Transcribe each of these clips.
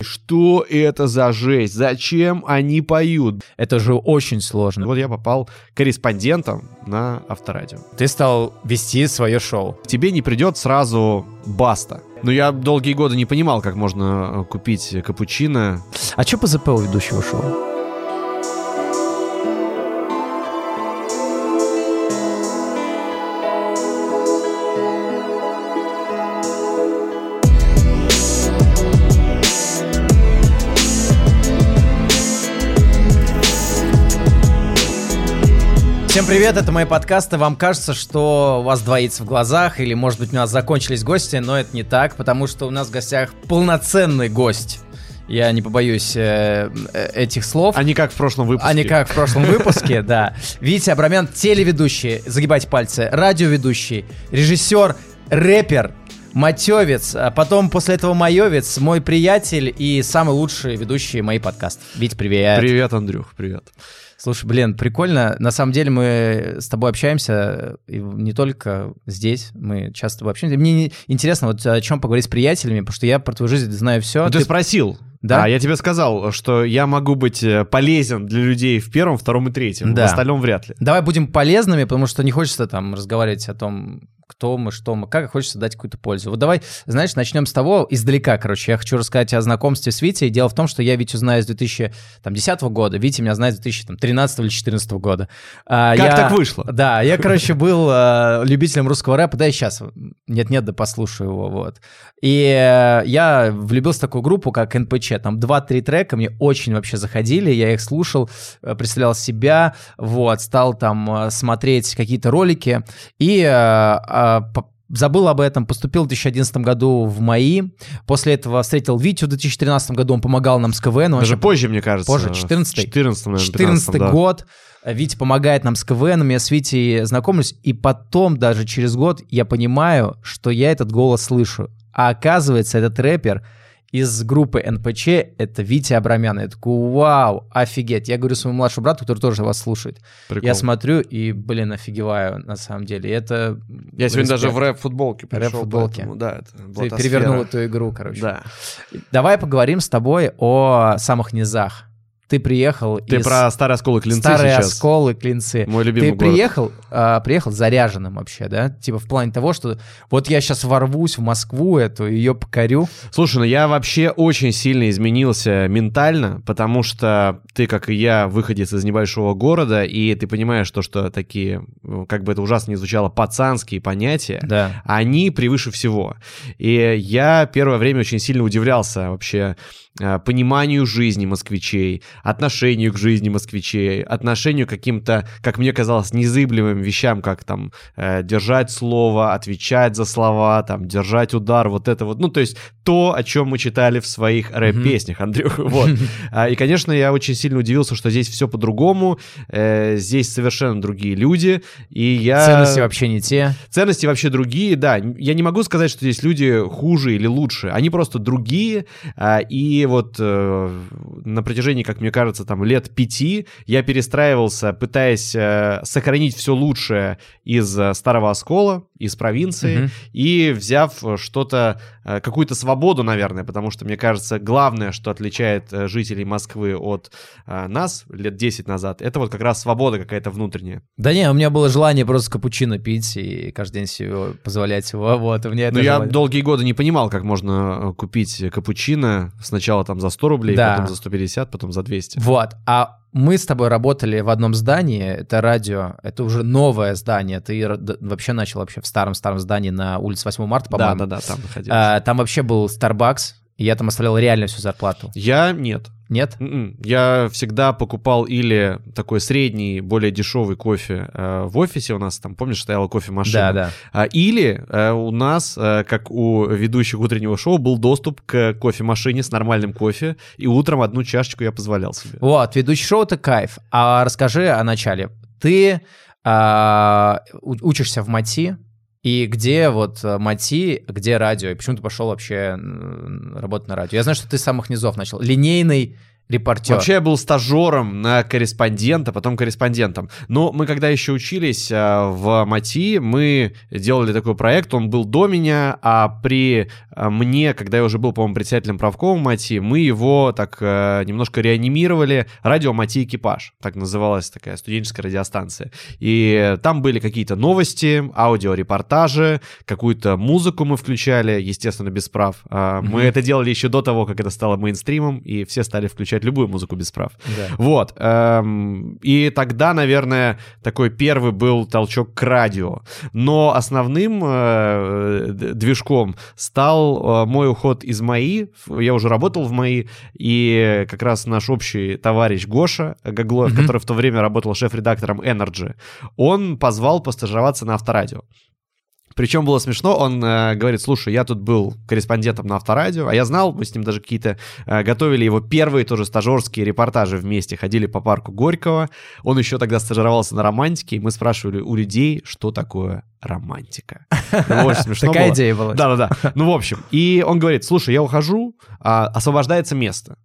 Что это за жесть? Зачем они поют? Это же очень сложно. Вот я попал корреспондентом на авторадио. Ты стал вести свое шоу. Тебе не придет сразу баста. Но я долгие годы не понимал, как можно э, купить капучино. А что по ЗП у ведущего шоу? Всем привет, это мои подкасты. Вам кажется, что у вас двоится в глазах, или, может быть, у нас закончились гости, но это не так, потому что у нас в гостях полноценный гость. Я не побоюсь э, э этих слов. Они как в прошлом выпуске. Они как в прошлом выпуске, да. Витя Абрамян, телеведущий, загибайте пальцы, радиоведущий, режиссер, рэпер, Матевец, а потом после этого Майовец, мой приятель и самый лучший ведущий мои подкасты. Вить, привет. Привет, Андрюх, привет. Слушай, блин, прикольно. На самом деле мы с тобой общаемся не только здесь, мы часто с тобой общаемся. Мне интересно, вот о чем поговорить с приятелями, потому что я про твою жизнь знаю все. Ну, ты, ты спросил. Да? А я тебе сказал, что я могу быть э, полезен для людей в первом, втором и третьем. Да. В остальном вряд ли. Давай будем полезными, потому что не хочется там разговаривать о том, кто мы, что мы, как, хочется дать какую-то пользу. Вот давай, знаешь, начнем с того, издалека, короче, я хочу рассказать о знакомстве с Витей. Дело в том, что я Витю знаю с 2010 года, Витя меня знает с 2013 или 2014 года. А, как я, так вышло? Да, я, короче, был а, любителем русского рэпа, да и сейчас, нет-нет, да послушаю его, вот. И э, я влюбился в такую группу, как НПЧ, там 2-3 трека мне очень вообще заходили, я их слушал, э, представлял себя, вот, стал там э, смотреть какие-то ролики, и а, забыл об этом, поступил в 2011 году в МАИ, после этого встретил Витю в 2013 году, он помогал нам с КВН. Даже позже, мне кажется. Позже, 14 14 наверное, 14 да. год. Витя помогает нам с КВН, я с Витей знакомлюсь, и потом, даже через год, я понимаю, что я этот голос слышу. А оказывается, этот рэпер — из группы НПЧ это Витя Абрамян. Я такой, вау, офигеть. Я говорю своему младшему брату, который тоже вас слушает. Прикол. Я смотрю и, блин, офигеваю на самом деле. Это... Я сегодня даже в рэп-футболке пришел. Рэп-футболке. да, это Ты перевернул эту игру, короче. Да. Давай поговорим с тобой о самых низах ты приехал Ты из... про старые осколы клинцы старые сейчас. осколы клинцы. Мой любимый Ты город. приехал, а, приехал заряженным вообще, да? Типа в плане того, что вот я сейчас ворвусь в Москву эту, ее покорю. Слушай, ну я вообще очень сильно изменился ментально, потому что ты, как и я, выходец из небольшого города, и ты понимаешь то, что такие, как бы это ужасно не звучало, пацанские понятия, да. они превыше всего. И я первое время очень сильно удивлялся вообще пониманию жизни москвичей, отношению к жизни москвичей, отношению к каким-то, как мне казалось, незыблемым вещам, как там э, держать слово, отвечать за слова, там держать удар, вот это вот, ну то есть то, о чем мы читали в своих рэп-песнях, Андрюх, вот. А, и, конечно, я очень сильно удивился, что здесь все по-другому, э, здесь совершенно другие люди, и я... Ценности вообще не те. Ценности вообще другие, да. Я не могу сказать, что здесь люди хуже или лучше, они просто другие, а, и вот э, на протяжении, как мне кажется, там лет пяти я перестраивался, пытаясь э, сохранить все лучшее из э, старого оскола, из провинции, угу. и взяв что-то, э, какую-то свободу, наверное, потому что, мне кажется, главное, что отличает э, жителей Москвы от э, нас лет 10 назад, это вот как раз свобода какая-то внутренняя. Да не, у меня было желание просто капучино пить и каждый день себе позволять его, вот, у меня это желание. я долгие годы не понимал, как можно купить капучино сначала там за 100 рублей, да. потом за 150, потом за 200. Вот, а мы с тобой работали в одном здании, это радио, это уже новое здание, ты вообще начал вообще в старом-старом здании на улице 8 марта, по-моему. Да-да-да, там находился. А, там вообще был Starbucks, и я там оставлял реально всю зарплату. Я нет. Нет? М-м. Я всегда покупал или такой средний, более дешевый кофе э, в офисе у нас, там, помнишь, стояла кофемашина? Да, да. А, или э, у нас, э, как у ведущих утреннего шоу, был доступ к кофемашине с нормальным кофе, и утром одну чашечку я позволял себе. Вот, ведущий шоу — это кайф. А расскажи о начале. Ты э, учишься в МАТИ, и где вот э, Мати, где радио? И почему ты пошел вообще работать на радио? Я знаю, что ты с самых низов начал. Линейный Репортер. Вообще я был стажером на корреспондента, потом корреспондентом. Но мы когда еще учились а, в МАТИ, мы делали такой проект, он был до меня, а при а, мне, когда я уже был, по-моему, председателем правкома МАТИ, мы его так а, немножко реанимировали. Радио МАТИ Экипаж, так называлась такая студенческая радиостанция. И там были какие-то новости, аудиорепортажи, какую-то музыку мы включали, естественно, без прав. Мы это делали еще до того, как это стало мейнстримом, и все стали включать любую музыку без прав. Да. Вот. эм, И тогда, наверное, такой первый был толчок к радио. Но основным э, движком стал э, мой уход из МАИ. Я уже работал в МАИ, и как раз наш общий товарищ Гоша Гаглоев, Мгм. который в то время работал шеф-редактором Energy, он позвал постажироваться на авторадио. Причем было смешно, он э, говорит, слушай, я тут был корреспондентом на авторадио, а я знал, мы с ним даже какие-то э, готовили его первые тоже стажерские репортажи вместе, ходили по парку Горького, он еще тогда стажировался на романтике, и мы спрашивали у людей, что такое романтика. Ну, Очень смешно Такая было. идея была. Да-да-да. Ну, в общем. И он говорит, слушай, я ухожу, а, освобождается место.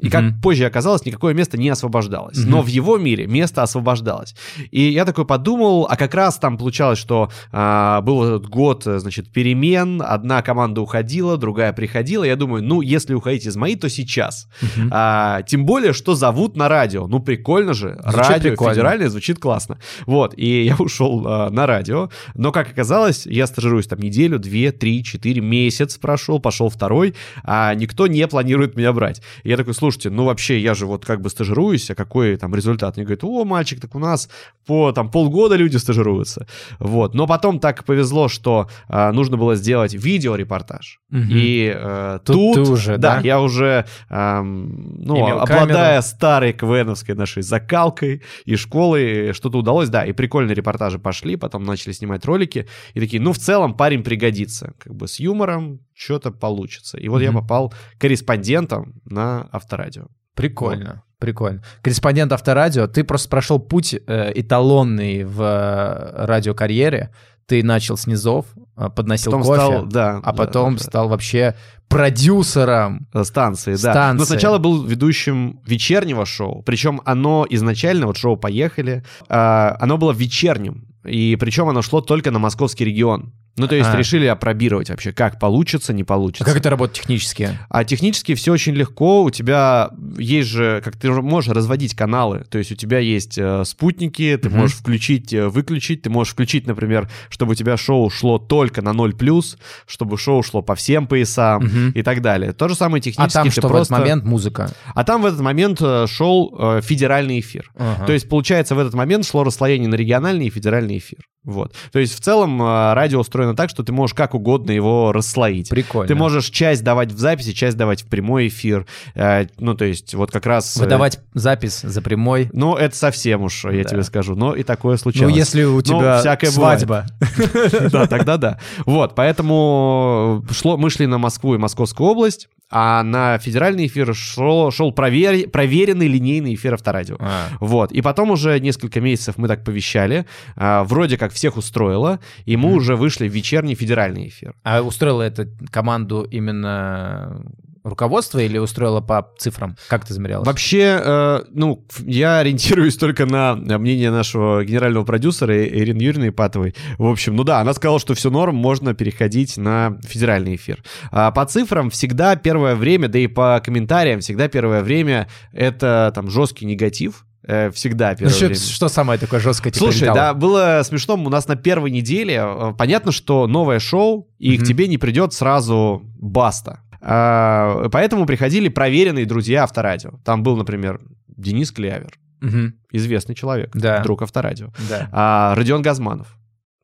И как Мгм. позже оказалось, никакое место не освобождалось. Мгм. Но в его мире место освобождалось. И я такой подумал, а как раз там получалось, что а, был этот год, значит, перемен, одна команда уходила, другая приходила. Я думаю, ну, если уходить из моей, то сейчас. Мгм. А, тем более, что зовут на радио. Ну, прикольно же. Звучит радио прикольно. федеральное звучит классно. Вот, и я ушел а, на радио. Но, как оказалось, я стажируюсь там неделю, две, три, четыре, месяц прошел, пошел второй, а никто не планирует меня брать. И я такой, слушайте, ну, вообще, я же вот как бы стажируюсь, а какой там результат? Они говорят, о, мальчик, так у нас по там полгода люди стажируются. Вот, но потом так повезло, что а, нужно было сделать видеорепортаж. Мгм. И э, Тут тут, уже, да? я уже, ам, ну, Имел обладая старой КВНовской нашей закалкой и школой, что-то удалось, да, и прикольные репортажи пошли, потом начали снимать ролики, и такие, ну, в целом парень пригодится, как бы с юмором что-то получится. И вот я Мгм. попал корреспондентом на авторадио. Прикольно. Прикольно. Корреспондент авторадио, ты просто прошел путь э, эталонный в э, радиокарьере. Ты начал с низов, э, подносил Потом кофе, стал, да, а потом да. стал вообще продюсером. Э, Станции, да. Станции. Но сначала был ведущим вечернего шоу. Причем оно изначально, вот шоу «Поехали», а, оно было вечерним. И причем оно шло только на московский регион. Ну, то есть А. решили опробировать вообще, как получится, не А получится. как это работает технически? А технически все очень легко. У тебя есть же, как ты можешь разводить каналы. То есть у тебя есть э, спутники, ты Мгм. можешь включить, э, выключить. Ты можешь включить, например, чтобы у тебя шоу шло только на 0+, чтобы шоу шло по всем поясам Мгм. и так далее. То же самое А технически. там ты что, в просто... этот момент музыка? А там в этот момент э, шел э, федеральный эфир. Ага. То есть, получается, в этот момент шло расслоение на региональный и федеральный эфир. Вот. То есть, в целом, э, радио устроено так, что ты можешь как угодно его расслоить. Прикольно. Ты можешь часть давать в записи, часть давать в прямой эфир. Э, ну, то есть, вот как раз... э, Выдавать запись за прямой. Ну, это совсем уж, я Да. тебе скажу. Но и такое Ну, случалось. если у тебя всякое бывает. свадьба. Да, тогда да. Вот, поэтому мы шли на Москву и Московскую область, а на федеральный эфир шел, шел провер- проверенный линейный эфир авторадио. А, Вот, и потом уже несколько месяцев мы так повещали, а, вроде как всех устроило, и мы Мгм. уже вышли в вечерний федеральный эфир. А устроила это команду именно руководство или устроила по цифрам? Как ты замерялась? Вообще, э, ну, я ориентируюсь только на мнение нашего генерального продюсера Ирины Юрьевны Ипатовой. В общем, ну да, она сказала, что все норм, можно переходить на федеральный эфир. А по цифрам всегда первое время, да и по комментариям всегда первое время это там жесткий негатив. э, Всегда Ну, первое что, время. что самое такое жесткое тебе Слушай, прилетало? да, было смешно. У нас на первой неделе э, понятно, что новое шоу, и Мгм. к тебе не придет сразу баста. А, Поэтому приходили проверенные друзья авторадио. Там был, например, Денис Клявер, Мгм. известный человек, Да. друг авторадио. Да. А, Родион Газманов,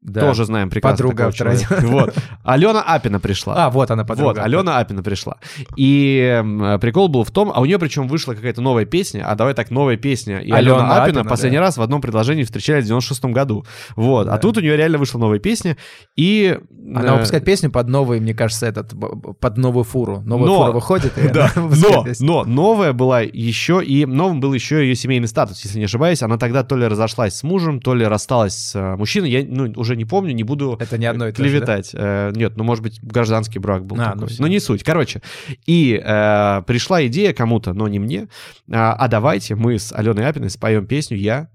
да. тоже знаем прекрасно. Подруга авторадио. человека. Вот. Алена Апина пришла. А, вот она подруга. Вот, Алена Апина пришла. И прикол был в том, а у нее причем вышла какая-то новая песня, а давай так, новая песня. И Алена Алена, Апина, Апина, последний да. раз в одном предложении встречались в 96 году. Вот, Да. а тут у нее реально вышла новая песня, и... Она э, выпускает песню под новый, мне кажется, этот, под новую фуру. Новая Но- фура выходит, и Да, но, но новая была еще, и новым был еще ее семейный статус, если не ошибаюсь. Она тогда то ли разошлась с мужем, то ли рассталась с э, мужчиной, я ну, уже уже не помню, не буду Это не одно и то же, клеветать. Э, Нет, ну, может быть, гражданский брак был А, такой. ну всё. но не суть. Короче, и э, пришла идея кому-то, но не мне, а, а давайте мы с Аленой Апиной споем песню «Я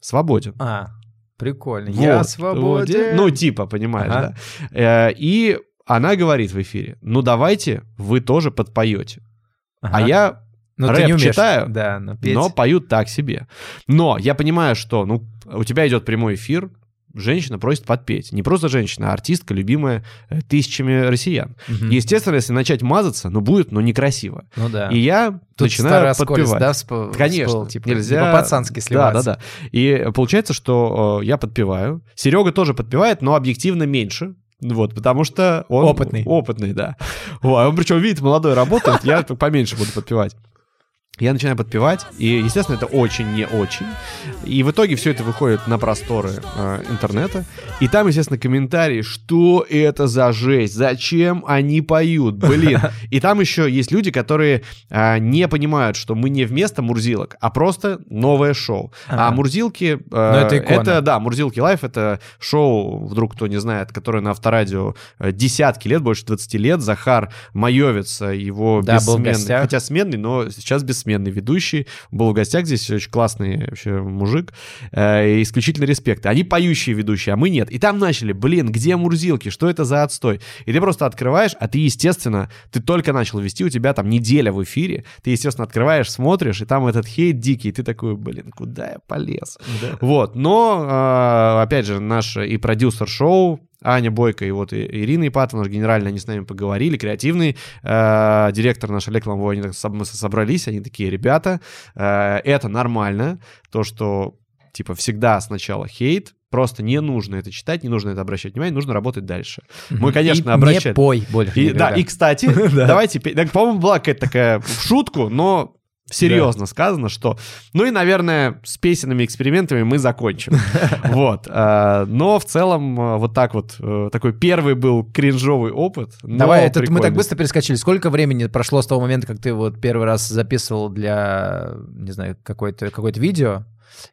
свободен». А, прикольно. Я Вот. свободен. Ну, типа, понимаешь, Ага. да. Э, И она говорит в эфире, ну, давайте вы тоже подпоете. А Ага. я Ну, ты рэп не умеешь, читаю, Да, но петь. но поют так себе. Но я понимаю, что, ну, у тебя идет прямой эфир, женщина просит подпеть. Не просто женщина, а артистка, любимая э, тысячами россиян. Мгм. Естественно, если начать мазаться, ну, будет, ну, некрасиво. Ну да. И я Тут начинаю подпевать. да, всп- Конечно, всплыл, типа, нельзя... не по-пацански сливаться. Да, да, да. И получается, что э, я подпеваю. Серега тоже подпевает, но объективно меньше. Вот, потому что он... Опытный. Опытный, да. Он причем, видит, молодой работает, я поменьше буду подпевать. Я начинаю подпевать, и, естественно, это очень не очень. И в итоге все это выходит на просторы э, интернета. И там, естественно, комментарии, что это за жесть, зачем они поют, блин. И там еще есть люди, которые а, не понимают, что мы не вместо Мурзилок, а просто новое шоу. А Ага. Мурзилки... э, это икона. да, Мурзилки Live — это шоу, вдруг кто не знает, которое на авторадио э, десятки лет, больше 20 лет. Захар Майовец, э, его Да, бессменный, хотя сменный, но сейчас бессменный ведущий. Был в гостях здесь, очень классный вообще мужик. Э, исключительно респект. Они поющие ведущие, а мы нет. И там начали, блин, где Мурзилки, что это за отстой? И ты просто открываешь, а ты, естественно, ты только начал вести, у тебя там неделя в эфире, ты, естественно, открываешь, смотришь, и там этот хейт дикий, и ты такой, блин, куда я полез? Да. Вот, но, э, опять же, наш и продюсер шоу, Аня Бойко и вот Ирина Ипатова, наш генеральный, они с нами поговорили, креативный э, директор наш Олег Ломовой, они так мы собрались, они такие, ребята, э, это нормально, то, что, типа, всегда сначала хейт, просто не нужно это читать, не нужно это обращать внимание, нужно работать дальше. Мы, конечно, И обращали- не пой больше. И, да, и, кстати, Да. давайте, по-моему, была какая-то такая в шутку, но серьезно сказано, что... Ну и, наверное, с песенными экспериментами мы закончим. Вот. э, Но в целом э, вот так вот, э, такой первый был кринжовый опыт. Давай, это мы так быстро перескочили. Сколько времени прошло с того момента, как ты вот первый раз записывал для, не знаю, какое-то какое видео,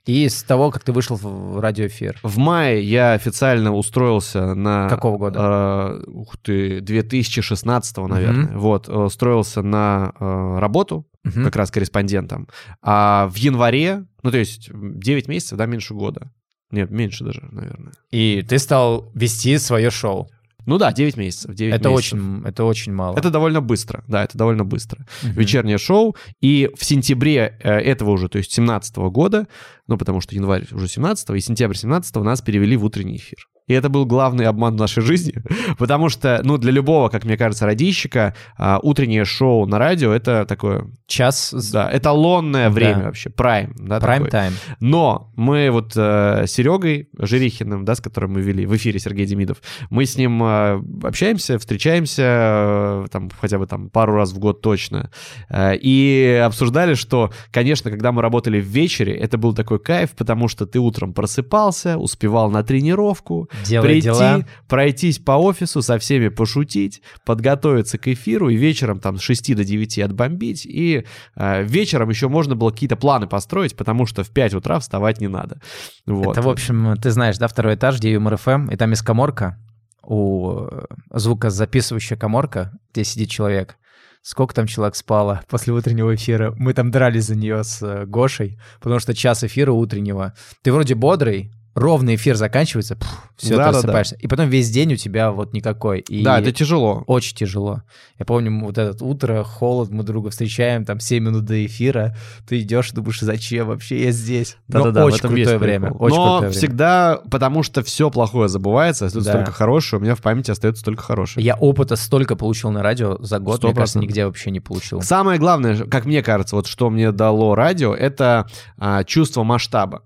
и с того, как ты вышел в радиоэфир? В мае я официально устроился на... Какого года? э, ух ты, 2016, наверное. Вот, э, устроился на э, работу, Мгм. как раз корреспондентом. А в январе, ну то есть 9 месяцев, да, меньше года. Нет, меньше даже, наверное. И ты стал вести свое шоу. Ну да, 9 месяцев. 9 Это месяцев. очень, это очень мало. Это довольно быстро, да, это довольно быстро. Мгм. Вечернее шоу. И в сентябре э, этого уже, то есть 17 года, ну потому что январь уже 17 и сентябрь 17 нас перевели в утренний эфир. И это был главный обман в нашей жизни, потому что, ну, для любого, как мне кажется, радищика, а, утреннее шоу на радио — это такое, Час да, эталонное время Да. вообще, прайм, да, прайм-тайм. Но мы вот э, с Серегой Жирихиным, да, с которым мы вели в эфире Сергей Демидов, мы с ним э, общаемся, встречаемся, э, там, хотя бы там пару раз в год точно, э, и обсуждали, что, конечно, когда мы работали в вечере, это был такой кайф, потому что ты утром просыпался, успевал на тренировку, Делай прийти, дела. пройтись по офису, со всеми пошутить, подготовиться к эфиру и вечером там с 6 до 9 отбомбить. И э, вечером еще можно было какие-то планы построить, потому что в 5 утра вставать не надо. Вот. Это, в общем, ты знаешь, да, второй этаж, где Юмор ФМ, и там есть коморка, у э, звукозаписывающая коморка, где сидит человек. Сколько там человек спало после утреннего эфира? Мы там дрались за нее с э, Гошей, потому что час эфира утреннего. Ты вроде бодрый, ровный эфир заканчивается, все, Да-да-да. ты рассыпаешься. И потом весь день у тебя вот никакой. И Да, это тяжело. очень тяжело. Я помню, вот это утро, холод, мы друга встречаем, там 7 минут до эфира, ты идешь думаешь, зачем вообще я здесь? Но Да-да-да, в очень крутое время. прикол. Очень Но крутое время. всегда, потому что все плохое забывается, остается Да. только хорошее, у меня в памяти остается только хорошее. Я опыта столько получил на радио за год, Сто мне кажется, нигде вообще не получил. Самое главное, как мне кажется, вот что мне дало радио, это а, чувство масштаба.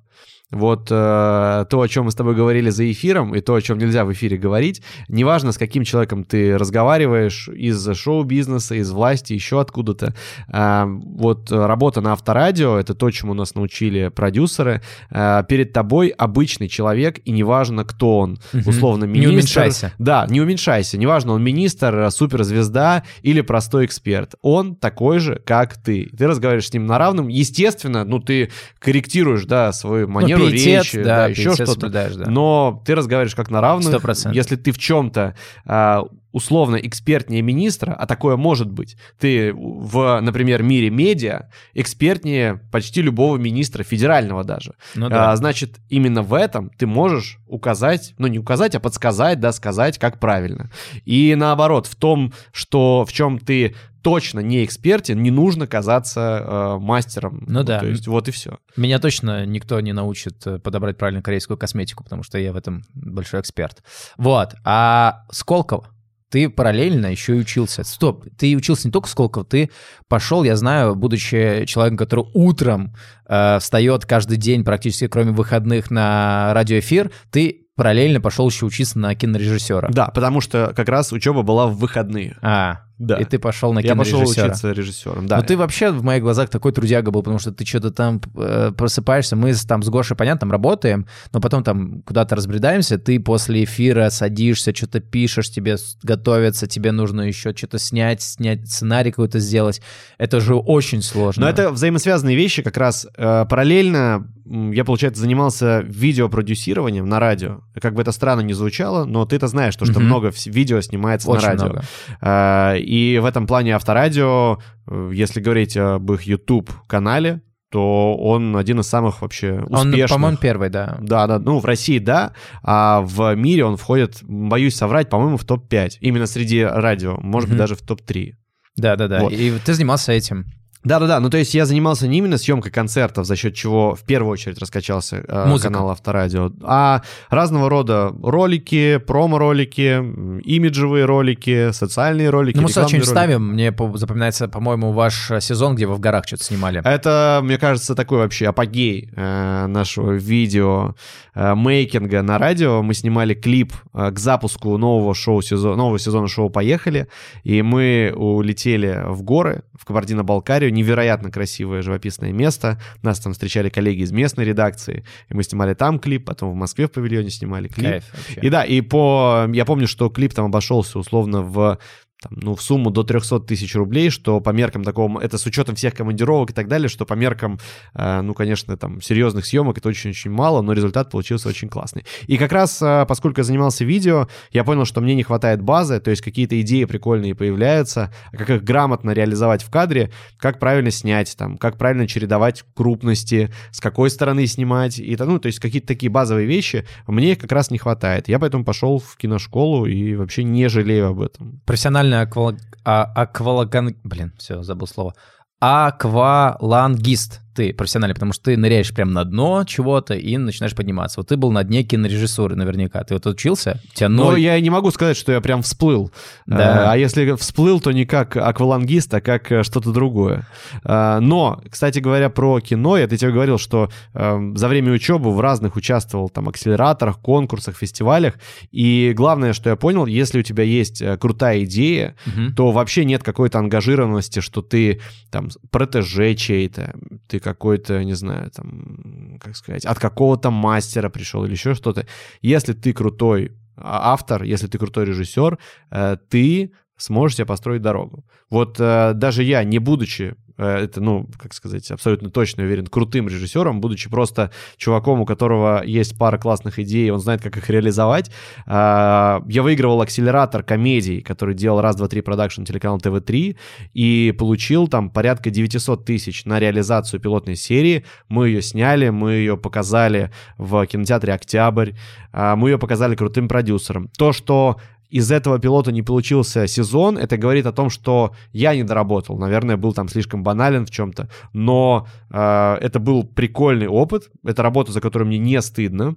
Вот э, то, о чем мы с тобой говорили за эфиром, и то, о чем нельзя в эфире говорить, неважно, с каким человеком ты разговариваешь из шоу-бизнеса, из власти, еще откуда-то. А, вот э, работа на авторадио — это то, чему нас научили продюсеры. А, перед тобой обычный человек, и неважно, кто он. Мгм. Условно, Не министр. уменьшайся. Да, не уменьшайся. Неважно, он министр, э, суперзвезда или простой эксперт. Он такой же, как ты. Ты разговариваешь с ним на равном. Естественно, ну, ты корректируешь, да, свою Ну, манеру манеру пиетет, речи, да, да, еще что-то. да. Но ты разговариваешь как на равных. Сто процентов. Если ты в чем-то а, условно экспертнее министра, а такое может быть, ты в, например, мире медиа экспертнее почти любого министра, федерального даже. Ну да. А, значит, именно в этом ты можешь указать, ну не указать, а подсказать, да, сказать, как правильно. И наоборот, в том, что в чем ты точно не экспертен, не нужно казаться э, мастером. Ну да. То есть вот и все. Меня точно никто не научит э, подобрать правильно корейскую косметику, потому что я в этом большой эксперт. Вот. А Сколково? Ты параллельно еще и учился. Стоп, ты учился не только в Сколково, ты пошел, я знаю, будучи человеком, который утром э, встает каждый день, практически кроме выходных, на радиоэфир, ты параллельно пошел еще учиться на кинорежиссера. Да, потому что как раз учеба была в выходные. А, Да. и ты пошел на Я пошел кинорежиссера. учиться режиссером, да. Но ты вообще в моих глазах такой трудяга был, потому что ты что-то там э, просыпаешься, мы там с Гошей, понятно, там работаем, но потом там куда-то разбредаемся, ты после эфира садишься, что-то пишешь, тебе готовиться, тебе нужно еще что-то снять, снять сценарий какой-то сделать. Это же очень сложно. Но это взаимосвязанные вещи, как раз э, параллельно я, получается, занимался видеопродюсированием на радио. Как бы это странно не звучало, но ты-то знаешь, то, что Мгм. много видео снимается очень на радио. много. А, И в этом плане авторадио, э, если говорить об их YouTube-канале, то он один из самых вообще Он, успешных. по-моему, первый, да. Да, да, ну в России да, а в мире он входит, боюсь соврать, по-моему, в топ-5. Именно среди радио, может быть, Мгм. даже в топ-3. Да-да-да. Вот. И ты занимался этим. Да-да-да, ну то есть я занимался не именно съемкой концертов, за счет чего в первую очередь раскачался э, Музыка. канал Авторадио, а разного рода ролики, промо-ролики, имиджевые ролики, социальные ролики, Ну, мы сюда что-нибудь ставим. Мне по- запоминается, по-моему, ваш э, сезон, где вы в горах что-то снимали. Это, мне кажется, такой вообще апогей э, нашего видео э, мейкинга на радио. Мы снимали клип э, к запуску нового шоу сезона, нового сезона шоу «Поехали», и мы улетели в горы, в Кабардино-Балкарию, невероятно красивое живописное место. Нас там встречали коллеги из местной редакции, и мы снимали там клип, потом в Москве в павильоне снимали клип. Кайф вообще. И да, и по... Я помню, что клип там обошелся условно в там, ну, в сумму до 300 тысяч рублей, что по меркам такого, это с учетом всех командировок и так далее, что по меркам, э, ну, конечно, там, серьезных съемок это очень-очень мало, но результат получился очень классный. И как раз, э, поскольку я занимался видео, я понял, что мне не хватает базы, то есть какие-то идеи прикольные появляются, а как их грамотно реализовать в кадре, как правильно снять, там, как правильно чередовать крупности, с какой стороны снимать, и, ну, то есть какие-то такие базовые вещи, мне как раз не хватает. Я поэтому пошел в киношколу и вообще не жалею об этом. Профессиональный аквал... а- аквалаган... Блин, все, забыл слово. Аквалангист ты профессиональный, потому что ты ныряешь прямо на дно чего-то и начинаешь подниматься. Вот ты был на дне кинорежиссуры наверняка. Ты вот учился? Тебя Но ноль... я и не могу сказать, что я прям всплыл. Да. Э, А если всплыл, то не как аквалангист, а как э, что-то другое. Э, Но, кстати говоря, про кино, я тебе говорил, что э, за время учебы в разных участвовал там акселераторах, конкурсах, фестивалях. И главное, что я понял, если у тебя есть крутая идея, Мгм. то вообще нет какой-то ангажированности, что ты там протеже чей-то, ты какой-то, не знаю, там, как сказать, от какого-то мастера пришел или еще что-то. Если ты крутой а, автор, если ты крутой режиссер, э, ты сможешь себе построить дорогу. Вот э, даже я, не будучи, это, ну, как сказать, абсолютно точно уверен, крутым режиссером, будучи просто чуваком, у которого есть пара классных идей, он знает, как их реализовать, э, я выигрывал акселератор комедий, который делал раз, два, три продакшн телеканал ТВ-3, и получил там порядка 900 тысяч на реализацию пилотной серии. Мы ее сняли, мы ее показали в кинотеатре «Октябрь», а, мы ее показали крутым продюсерам. То, что из этого пилота не получился сезон, это говорит о том, что я не доработал. Наверное, был там слишком банален в чем-то. Но э, это был прикольный опыт. Это работа, за которую мне не стыдно.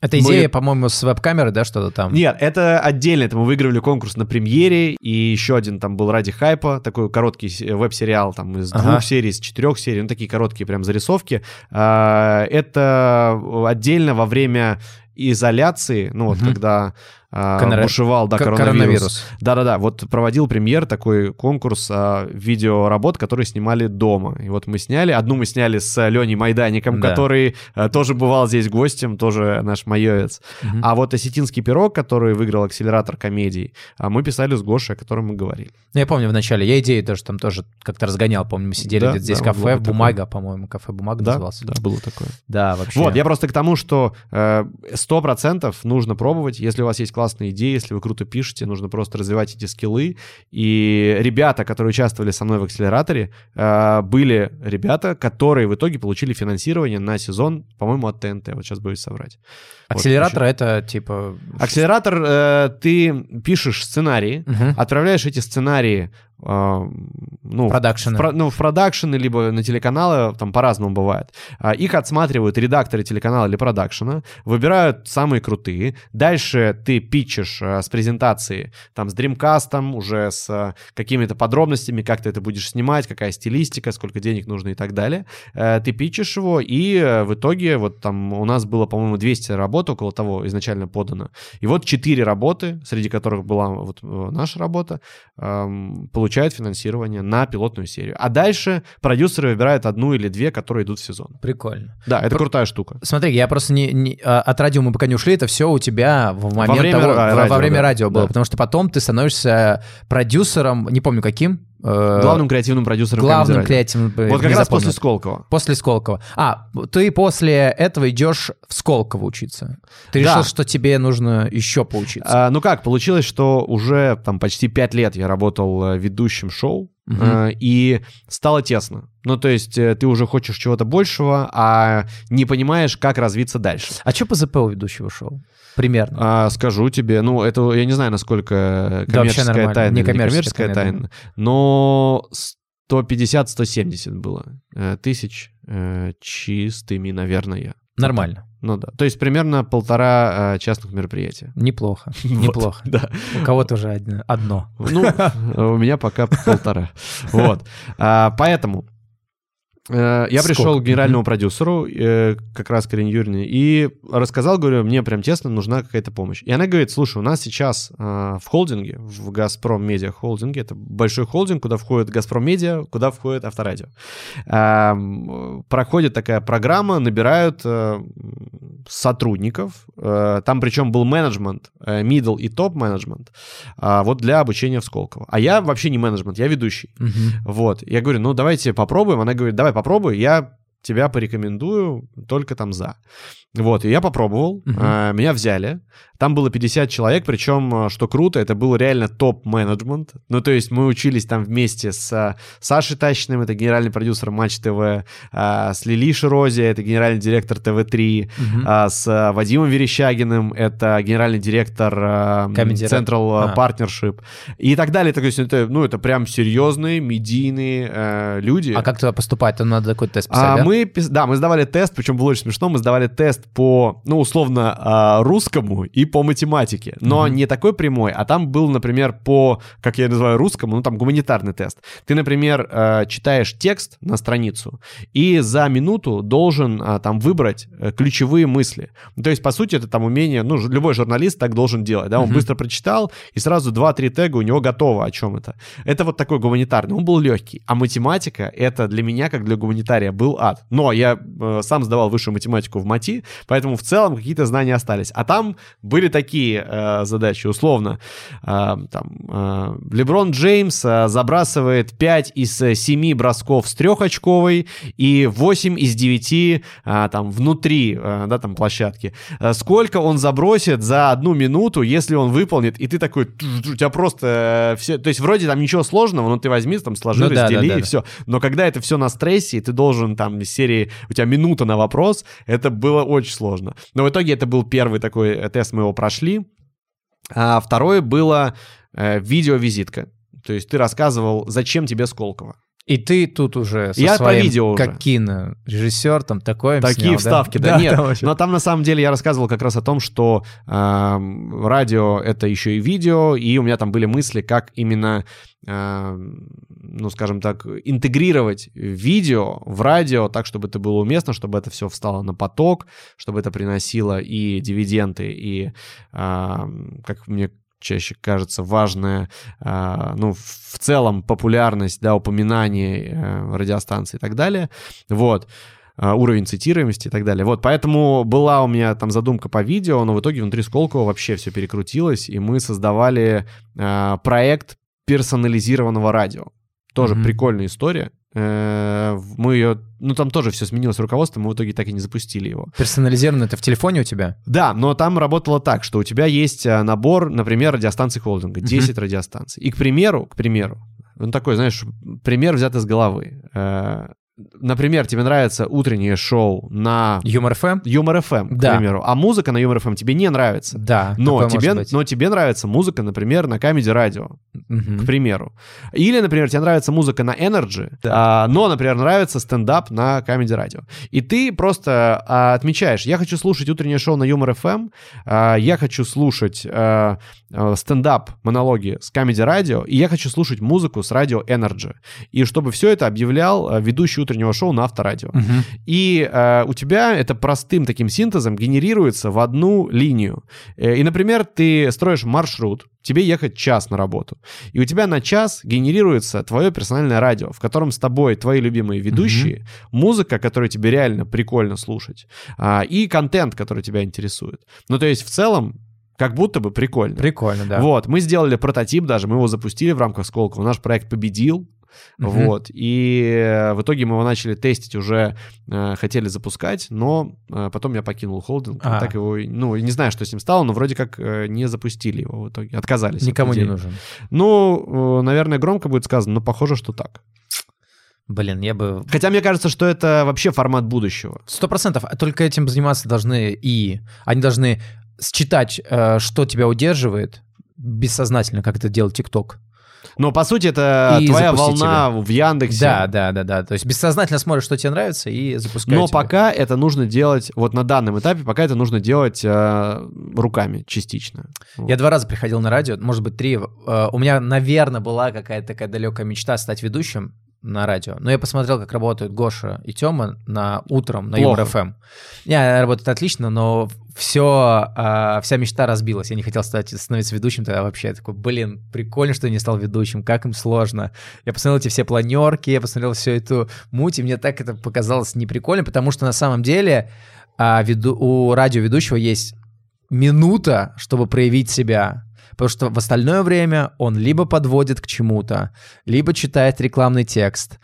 Это мы- идея, по-моему, с веб-камеры, да, что-то там? Нет, это отдельно. Это мы выигрывали конкурс на премьере, и еще один там был ради хайпа, такой короткий с- веб-сериал там из Ага. двух серий, из четырех серий, ну такие короткие прям зарисовки. А, Это отдельно во время изоляции, ну вот Мгм. когда а, Конора- бушевал, да, К- коронавирус. Да-да-да, вот проводил премьер такой конкурс а, видеоработ, которые снимали дома. И вот мы сняли, одну мы сняли с Леней Майдаником, Да. который а, тоже бывал здесь гостем, тоже наш майовец. Мгм. А вот «Осетинский пирог», который выиграл акселератор комедий, а, мы писали с Гошей, о котором мы говорили. Ну, я помню вначале, я идею тоже там тоже как-то разгонял, помню, мы сидели Да, где-то здесь да, кафе, было такое. бумага, по-моему, кафе бумага Да, назывался. да, было такое. Да, вообще. Вот, я просто к тому, что э, сто процентов нужно пробовать. Если у вас есть классные идеи, если вы круто пишете, нужно просто развивать эти скиллы. И ребята, которые участвовали со мной в акселераторе, э, были ребята, которые в итоге получили финансирование на сезон, по-моему, от ТНТ. Вот сейчас боюсь соврать. Вот, Акселератор это типа... Акселератор, э, ты пишешь сценарии, Мгм. отправляешь эти сценарии ну, Продакшены. в, ну, в продакшены, либо на телеканалы, там по-разному бывает. А, Их отсматривают редакторы телеканала или продакшена, выбирают самые крутые. Дальше ты питчешь э, с презентации, там, с дримкастом, уже с какими-то подробностями, как ты это будешь снимать, какая стилистика, сколько денег нужно и так далее. Э, Ты питчишь его, и э, в итоге вот там у нас было, по-моему, 200 работ, около того изначально подано. И вот 4 работы, среди которых была вот э, наша работа, эм, получают финансирование на пилотную серию. А дальше продюсеры выбирают одну или две, которые идут в сезон. Прикольно. Да, это Про- крутая штука. Смотри, я просто не, не- а, от радио мы пока не ушли, это все у тебя в момент время того, ра- во- во радио, время да, радио было, да. потому что потом ты становишься продюсером, не помню каким. Э, Главным креативным продюсером главным креативным. Вот как раз запомнил. после Сколково. После Сколково. А, ты после этого идешь в Сколково учиться. Ты Да. решил, что тебе нужно еще поучиться. А, ну как, получилось, что уже там почти пять лет я работал э, ведущим шоу, Э, и стало тесно. Ну, то есть э, ты уже хочешь чего-то большего, а не понимаешь, как развиться дальше. А что по ЗП у ведущего шоу? Примерно. А, скажу тебе, ну, это я не знаю, насколько Да, коммерческая нормально. тайна или Некоммерческая некоммерческая тайна, тайна, но 150-170 было э, тысяч чистыми, наверное. Нормально. Ну да. То есть примерно полтора э, частных мероприятия. Неплохо. Неплохо. Да. У кого-то уже одно- одно. Ну, у меня пока полтора. Вот. А, Поэтому э, я пришел Сколько? к генеральному продюсеру, э, как раз Карине Юрьевне, и рассказал, говорю, мне прям тесно нужна какая-то помощь. И она говорит, слушай, у нас сейчас э, в холдинге, в Газпром Медиа холдинге, это большой холдинг, куда входит Газпром Медиа, куда входит Авторадио. Проходит такая программа, набирают э, сотрудников, там причем был менеджмент, middle и топ менеджмент, а, вот для обучения в Сколково. А я вообще не менеджмент, я ведущий. Мгм. Вот. Я говорю, ну давайте попробуем. Она говорит, давай попробуй, я тебя порекомендую только там за. Вот, и я попробовал, а, меня взяли. Там было 50 человек, причем, а, что круто, это был реально топ-менеджмент. Ну, то есть мы учились там вместе с а, Сашей Тачным, это генеральный продюсер Матч ТВ, а, с Лили Ширози, это генеральный директор ТВ-3, Мгм. а, с а, Вадимом Верещагиным, это генеральный директор а, Central А. Partnership и так далее. То есть это, ну, это прям серьезные медийные э, люди. А как туда поступать? Там надо какой-то тест А писать, да? мы, пис- да, мы сдавали тест, причем было очень смешно, мы сдавали тест по, ну, условно, а, русскому и по математике, но Мгм. не такой прямой, а там был, например, по, как я называю, русскому, ну, там гуманитарный тест. Ты, например, э, читаешь текст на страницу и за минуту должен а, там выбрать э, ключевые мысли. Ну, То есть, по сути, это там умение, ну, любой журналист так должен делать, да, он Мгм. быстро прочитал, и сразу 2-3 тега у него готово, о чем это. Это вот такой гуманитарный, он был легкий. А математика, это для меня, как для гуманитария, был ад. Но я э, сам сдавал высшую математику в МАТИ, поэтому в целом какие-то знания остались. А там были такие э, задачи, условно, э, там, э, Леброн Джеймс э, забрасывает 5 из э, 7 бросков с трехочковой и 8 из 9 а, там внутри, э, да, там площадки. Э, Сколько он забросит за одну минуту, если он выполнит, и ты такой, у тебя просто э, все, то есть вроде там ничего сложного, но ты возьми, там сложи, Ну раздели да, да, и да. все. Но когда это все на стрессе, и ты должен там из серии, у тебя минута на вопрос, это было очень сложно. Но в итоге это был первый такой э, тест, мы его прошли. А второе было э, видеовизитка. То есть ты рассказывал, зачем тебе Сколково. И ты тут уже со Я по своим, видео уже. как кинорежиссер, там такое Такие снял, вставки, да, нет. там вообще- Но там на самом деле я рассказывал как раз о том, что эм, радио это еще и видео, и у меня там были мысли, как именно, эм, ну скажем так, интегрировать видео в радио так, чтобы это было уместно, чтобы это все встало на поток, чтобы это приносило и дивиденды, и, эм, как мне чаще кажется, важная, э, ну, в целом популярность, да, упоминаний э, радиостанций и так далее. Вот а, уровень цитируемости и так далее. Вот, поэтому была у меня там задумка по видео, но в итоге внутри Сколково вообще все перекрутилось, и мы создавали а, проект персонализированного радио. Тоже Мгм. прикольная история. Э, Мы ее, ну там тоже все сменилось руководство, мы в итоге так и не запустили его. Персонализированно это в телефоне у тебя? Да, но там работало так, что у тебя есть а, набор, например, радиостанций холдинга, 10 радиостанций. И, к примеру, к примеру, он такой, знаешь, пример взят из головы. Например, тебе нравится утреннее шоу на Юмор FM? Юмор FM, к Да. примеру, а музыка на Юмор FM тебе не нравится. Да. Но тебе, но тебе нравится музыка, например, на Comedy Радио, Мгм. к примеру. Или, например, тебе нравится музыка на Energy, Да. а, но, например, нравится стендап на Comedy Radio. И ты просто а, отмечаешь, я хочу слушать утреннее шоу на Юмор FM, а, я хочу слушать а, а, стендап, монологи с Comedy Radio, и я хочу слушать музыку с радио Energy. И чтобы все это объявлял а, ведущий утреннего шоу на Авторадио. Мгм. И э, у тебя это простым таким синтезом генерируется в одну линию. Э, И, например, ты строишь маршрут, тебе ехать час на работу. И у тебя на час генерируется твое персональное радио, в котором с тобой твои любимые ведущие, музыка, которую тебе реально прикольно слушать, а, и контент, который тебя интересует. Ну, то есть, в целом, как будто бы прикольно. Прикольно, да. Вот, мы сделали прототип даже, мы его запустили в рамках Сколково. Наш проект победил. Мгм. Вот. И в итоге мы его начали тестить уже, э, хотели запускать, но э, потом я покинул холдинг. А. Так его, ну, не знаю, что с ним стало, но вроде как э, не запустили его в итоге. Отказались. от Никому не идеи. нужен. Ну, э, наверное, громко будет сказано, но похоже, что так. Блин, я бы... Хотя мне кажется, что это вообще формат будущего. Сто процентов. А Только этим заниматься должны и... Они должны считать, э, что тебя удерживает, бессознательно, как это делает ТикТок. Но, по сути, это И твоя волна в Яндексе. Да, да, да, да. То есть бессознательно смотришь, что тебе нравится, и запускаешь. Но пока это нужно делать, вот на данном этапе, пока это нужно делать э, руками частично. Я два раза приходил на радио, может быть, три. Э, У меня, наверное, была какая-то такая далекая мечта стать ведущим на радио. Но я посмотрел, как работают Гоша и Тёма на утром на. Юмор ФМ. Не, работают отлично, но все, вся мечта разбилась. Я не хотел стать, становиться ведущим тогда вообще. Я такой, блин, прикольно, что я не стал ведущим, как им сложно. Я посмотрел эти все планерки, я посмотрел всю эту муть, и мне так это показалось неприкольно, потому что на самом деле а, веду- у радиоведущего есть минута, чтобы проявить себя. Потому что в остальное время он либо подводит к чему-то, либо читает рекламный текст,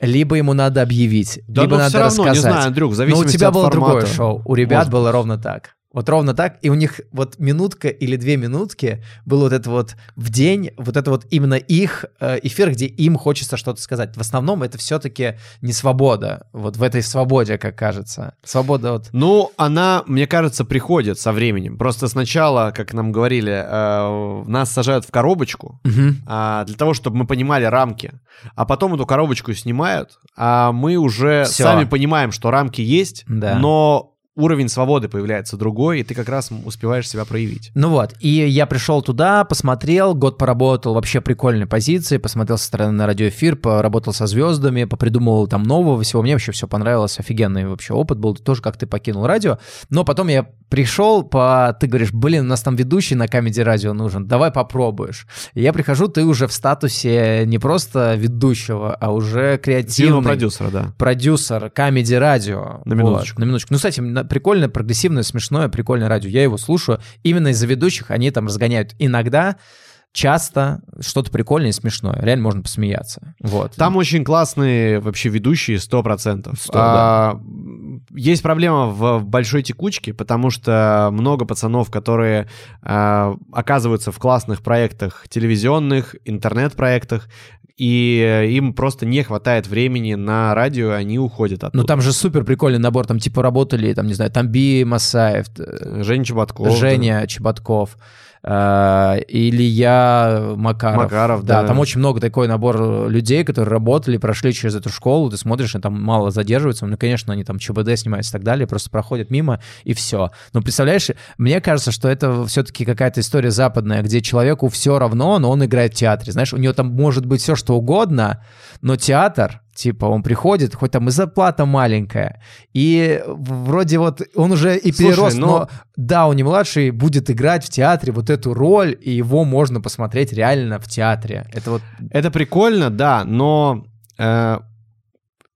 либо ему надо объявить, Да, либо надо все равно, рассказать. не знаю, Андрюх, Но у тебя было формата. другое шоу. У ребят Может. было ровно так. Вот ровно так, и у них вот минутка или две минутки было вот это вот в день, вот это вот именно их э, эфир, где им хочется что-то сказать. В основном это все-таки не свобода, вот в этой свободе, как кажется. Свобода вот... Ну, она, мне кажется, приходит со временем. Просто сначала, как нам говорили, э, нас сажают в коробочку, а, для того, чтобы мы понимали рамки. А потом эту коробочку снимают, а мы уже Всё. сами понимаем, что рамки есть, Да. но уровень свободы появляется другой, и ты как раз успеваешь себя проявить. Ну вот, и я пришел туда, посмотрел, год поработал, вообще прикольные позиции, посмотрел со стороны на радиоэфир, поработал со звездами, попридумывал там нового всего, мне вообще все понравилось, офигенный вообще опыт был, тоже как ты покинул радио, но потом я пришел, по... ты говоришь, блин, у нас там ведущий на Comedy Радио нужен, давай попробуешь. И я прихожу, ты уже в статусе не просто ведущего, а уже креативный продюсера, да. продюсер Comedy Радио. На минуточку. на минуточку. Ну, кстати, прикольное, прогрессивное, смешное, прикольное радио. Я его слушаю. Именно из-за ведущих они там разгоняют. Иногда, часто что-то прикольное и смешное. Реально можно посмеяться. Вот. Там очень классные вообще ведущие, 100%. Сто, А, Есть проблема в большой текучке, потому что много пацанов, которые а, оказываются в классных проектах телевизионных, интернет-проектах, и им просто не хватает времени на радио, и они уходят оттуда. Ну, там же супер прикольный набор. Там типа работали, там, не знаю, Тамби Масаев, т- Женя Чеботков. Женя Чеботков. Э, Илья Макаров. Макаров, да. да. Там очень много такой набор людей, которые работали, прошли через эту школу, ты смотришь, и там мало задерживаются, ну, конечно, они там ЧБД снимаются и так далее, просто проходят мимо, и все. Но представляешь, мне кажется, что это все-таки какая-то история западная, где человеку все равно, но он играет в театре, знаешь, у него там может быть все что угодно, но театр, типа, он приходит, хоть там и зарплата маленькая, и вроде вот он уже и Слушай, перерос, ну- но да, у него младший будет играть в театре вот эту роль, и его можно посмотреть реально в театре. Это вот Это прикольно, да, но э,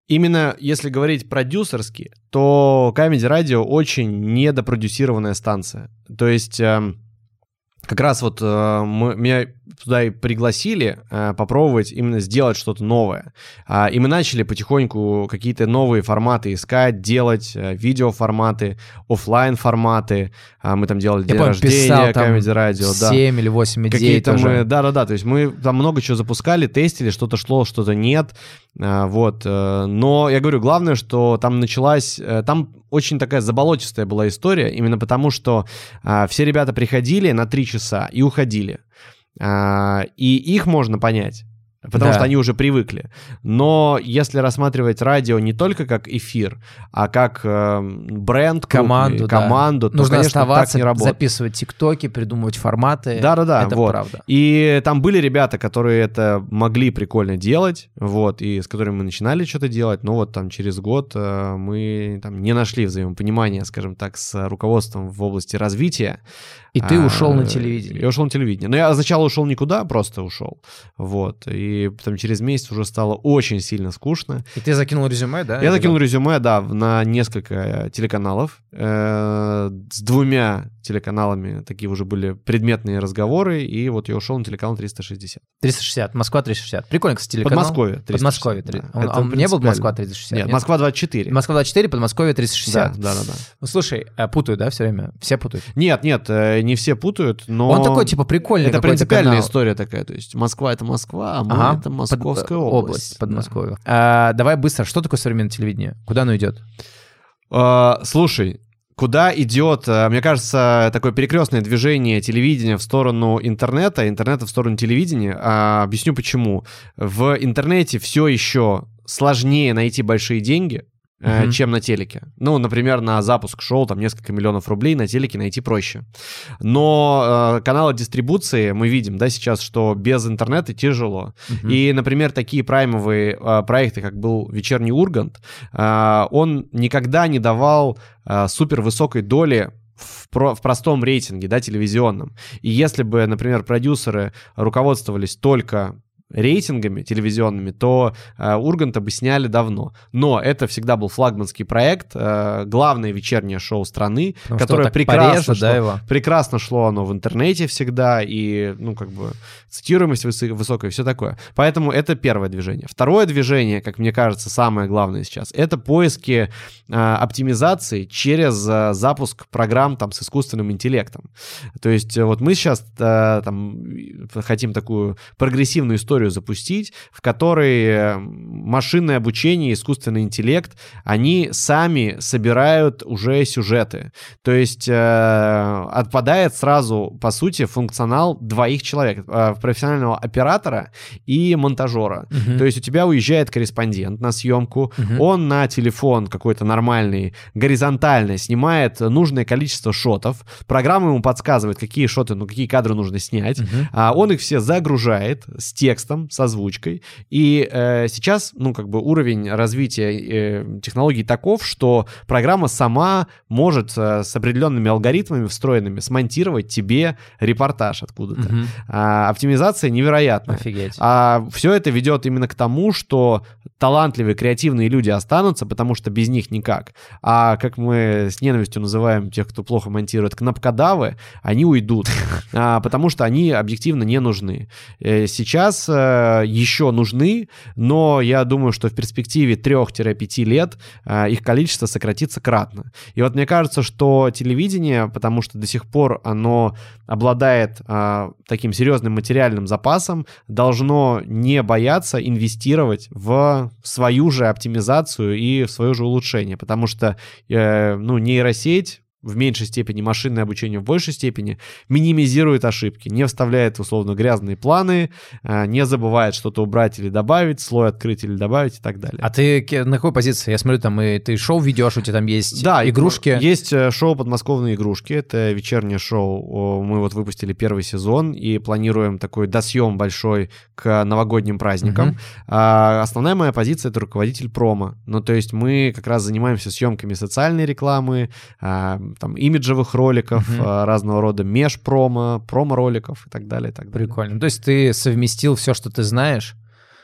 именно если говорить продюсерски, то Comedy Radio очень недопродюсированная станция. То есть эм, как раз вот э, мы, меня туда и пригласили э, попробовать именно сделать что-то новое. А, и мы начали потихоньку какие-то новые форматы искать, делать, э, видеоформаты, оффлайн форматы. А, мы там делали Я день помню, рождения там Comedy Radio, да. 7 или 8 идей Какие-то тоже. мы, да-да-да, то есть мы там много чего запускали, тестили, что-то шло, что-то нет, а, вот. э, Но я говорю, главное, что там началась, э, там очень такая заболотистая была история, именно потому что а, все ребята приходили на три часа и уходили. А, И их можно понять. Потому Да. что они уже привыкли. Но если рассматривать радио не только как эфир, а как э, бренд, крупный, Команду, да. команду, то, Нужно конечно, оставаться, так не работает. записывать тиктоки, придумывать форматы. Да-да-да, Это вот. правда. И там были ребята, которые это могли прикольно делать, вот, и с которыми мы начинали что-то делать, но вот там через год э, мы там не нашли взаимопонимания, скажем так, с руководством в области развития. И ты А, ушел на телевидение. Я ушел на телевидение. Но я сначала ушел никуда, просто ушел. Вот. И потом через месяц уже стало очень сильно скучно. И ты закинул резюме, да? Я закинул резюме, да, на несколько телеканалов. Э, С двумя телеканалами такие уже были предметные разговоры, и вот я ушел на телеканал 360. 360, Москва 360. Прикольно, кстати, телеканал. Подмосковье 360. Подмосковье. да. три- Он, а он не был. Москва 360? Нет, Москва 24. Москва 24, Подмосковье Да, 360. да, да, да. Ну, слушай, э, путают, да, все время? Все путают. Нет, нет, э, не все путают, но... Он такой, типа, прикольный Это принципиальная канал. история такая, то есть Москва — это Москва, а мы Ага, это под- Московская э, область. Подмосковье. А, давай быстро, что такое современное телевидение? Куда оно идет? А, слушай, куда идет, а, мне кажется, такое перекрестное движение телевидения в сторону интернета, интернета в сторону телевидения. А, объясню почему. В интернете все еще сложнее найти большие деньги, Мгм. чем на телеке. Ну, например, на запуск шоу там несколько миллионов рублей на телеке найти проще. Но э, каналы дистрибуции мы видим, да, сейчас, что без интернета тяжело. Мгм. И, например, такие праймовые э, проекты, как был «Вечерний Ургант», э, он никогда не давал э, супер высокой доли в, про- в простом рейтинге, да, телевизионном. И если бы, например, продюсеры руководствовались только рейтингами телевизионными, то э, Урганта бы сняли давно. Но это всегда был флагманский проект, э, главное вечернее шоу страны, Потому что которое прекрасно порежет, шло, да, его? прекрасно шло оно в интернете всегда, и, ну, как бы, цитируемость высы- высокая, все такое. Поэтому это первое движение. Второе движение, как мне кажется, самое главное сейчас, это поиски э, оптимизации через э, запуск программ там с искусственным интеллектом. То есть э, вот мы сейчас э, там хотим такую прогрессивную историю запустить, в которой э, машинное обучение, искусственный интеллект, они сами собирают уже сюжеты. То есть э, отпадает сразу, по сути, функционал двоих человек, э, профессионального оператора и монтажера. Мгм. То есть у тебя уезжает корреспондент на съемку, Мгм. он на телефон какой-то нормальный, горизонтально снимает нужное количество шотов, программа ему подсказывает, какие шоты, ну какие кадры нужно снять, Мгм. а он их все загружает с текстом, с озвучкой. И э, сейчас, ну, как бы уровень развития э, технологий таков, что программа сама может э, с определенными алгоритмами встроенными смонтировать тебе репортаж откуда-то. Мгм. А, оптимизация невероятная. Офигеть. А все это ведет именно к тому, что талантливые, креативные люди останутся, потому что без них никак. А как мы с ненавистью называем тех, кто плохо монтирует, кнопкодавы, они уйдут, А, потому что они объективно не нужны. Э, Сейчас еще нужны, но я думаю, что в перспективе 3-5 лет э, их количество сократится кратно. И вот мне кажется, что телевидение, потому что до сих пор оно обладает а, таким серьезным материальным запасом, должно не бояться инвестировать в свою же оптимизацию и в свое же улучшение, потому что э, ну, нейросеть в меньшей степени, машинное обучение в большей степени, минимизирует ошибки, не вставляет, условно, грязные планы, э, не забывает что-то убрать или добавить, слой открыть или добавить и так далее. А ты на какой позиции? Я смотрю, там и ты шоу ведешь, у тебя там есть да, игрушки. Есть э, шоу «Подмосковные игрушки», это вечернее шоу. Мы вот выпустили первый сезон и планируем такой досъем большой к новогодним праздникам. Угу. А, основная моя позиция — это руководитель промо. Ну, то есть мы как раз занимаемся съемками социальной рекламы, а, там, имиджевых роликов, угу. разного рода меж-промо, промо-роликов и так далее, и так далее. Прикольно. То есть ты совместил все, что ты знаешь,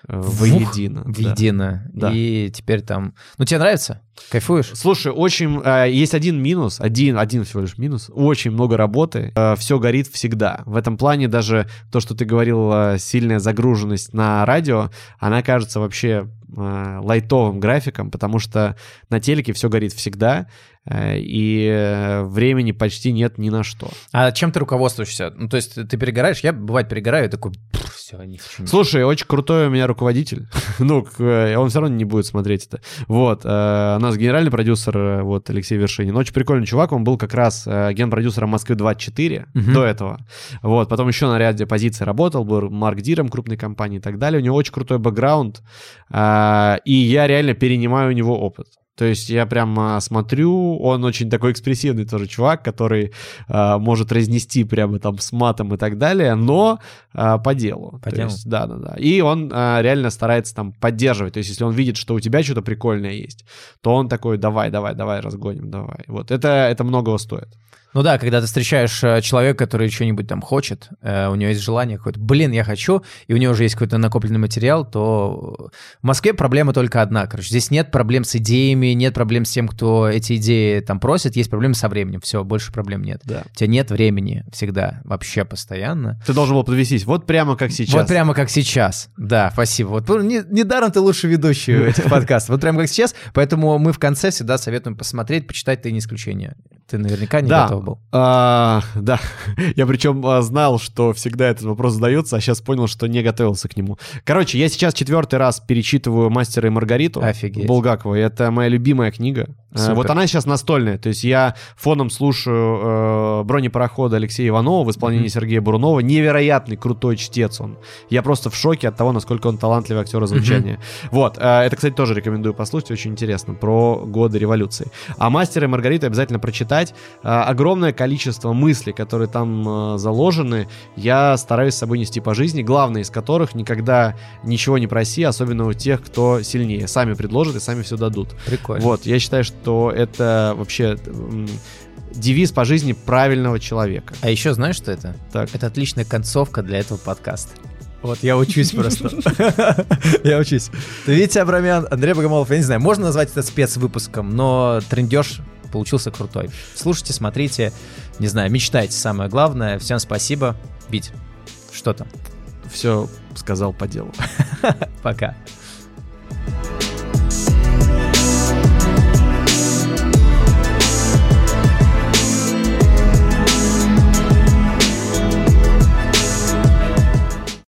воедино. Воедино. Да. И теперь там... Ну, тебе нравится? Кайфуешь? Слушай, очень... Э, есть один минус, один, один всего лишь минус. Очень много работы. Э, все горит всегда. В этом плане даже то, что ты говорил, э, сильная загруженность на радио, она кажется вообще э, лайтовым графиком, потому что на телеке все горит всегда. Э, и э, времени почти нет ни на что. А чем ты руководствуешься? Ну, то есть ты перегораешь? Я, бывает, перегораю, такой, все, не хочу. Слушай, очень крутой у меня руководитель. ну, э, он все равно не будет смотреть это. Вот, у нас генеральный продюсер, вот, Алексей Вершинин. Очень прикольный чувак, он был как раз генпродюсером Москвы-24 до этого. Вот, потом еще на ряде позиций работал, был Марк Диром крупной компании и так далее. У него очень крутой бэкграунд, и я реально перенимаю у него опыт. То есть я прям смотрю, он очень такой экспрессивный тоже чувак, который а, может разнести прямо там с матом и так далее, но а, по делу. По делу? Есть, да, да, да. И он а, реально старается там поддерживать. То есть если он видит, что у тебя что-то прикольное есть, то он такой, давай, давай, давай, разгоним, давай. Вот это, это многого стоит. Ну да, когда ты встречаешь э, человека, который что-нибудь там хочет, э, у него есть желание какое-то, блин, я хочу, и у него уже есть какой-то накопленный материал, то в Москве проблема только одна, короче, здесь нет проблем с идеями, нет проблем с тем, кто эти идеи там просит, есть проблемы со временем, все, больше проблем нет. Да. У тебя нет времени всегда, вообще постоянно. Ты должен был подвесить, вот прямо как сейчас. Вот прямо как сейчас, да, спасибо. Вот не, недаром ты лучший ведущий этих подкастов, вот прямо как сейчас, поэтому мы в конце всегда советуем посмотреть, почитать, ты не исключение. Ты наверняка не да. готов был. А, да, я причем а, знал, что всегда этот вопрос задается, а сейчас понял, что не готовился к нему. Короче, я сейчас четвертый раз перечитываю «Мастера и Маргариту» Офигеть. Булгакова. Это моя любимая книга. Супер. Вот она сейчас настольная. То есть я фоном слушаю э, «Бронепарохода» Алексея Иванова в исполнении mm-hmm. Сергея Бурунова. Невероятный, крутой чтец он. Я просто в шоке от того, насколько он талантливый актер звучания. Mm-hmm. Вот. Э, это, кстати, тоже рекомендую послушать. Очень интересно. Про годы революции. А «Мастера и Маргарита» обязательно прочитать. Э, огромное количество мыслей, которые там э, заложены, я стараюсь с собой нести по жизни. Главное из которых никогда ничего не проси, особенно у тех, кто сильнее. Сами предложат и сами все дадут. Прикольно. Вот. Я считаю, что что это вообще девиз по жизни правильного человека. А еще знаешь, что это? Так. Это отличная концовка для этого подкаста. Вот, я учусь просто. Я учусь. Ты Витя Абрамян, Андрей Богомолов, я не знаю, можно назвать это спецвыпуском, но трендеж получился крутой. Слушайте, смотрите, не знаю, мечтайте, самое главное. Всем спасибо. Вить, что там? Все сказал по делу. Пока.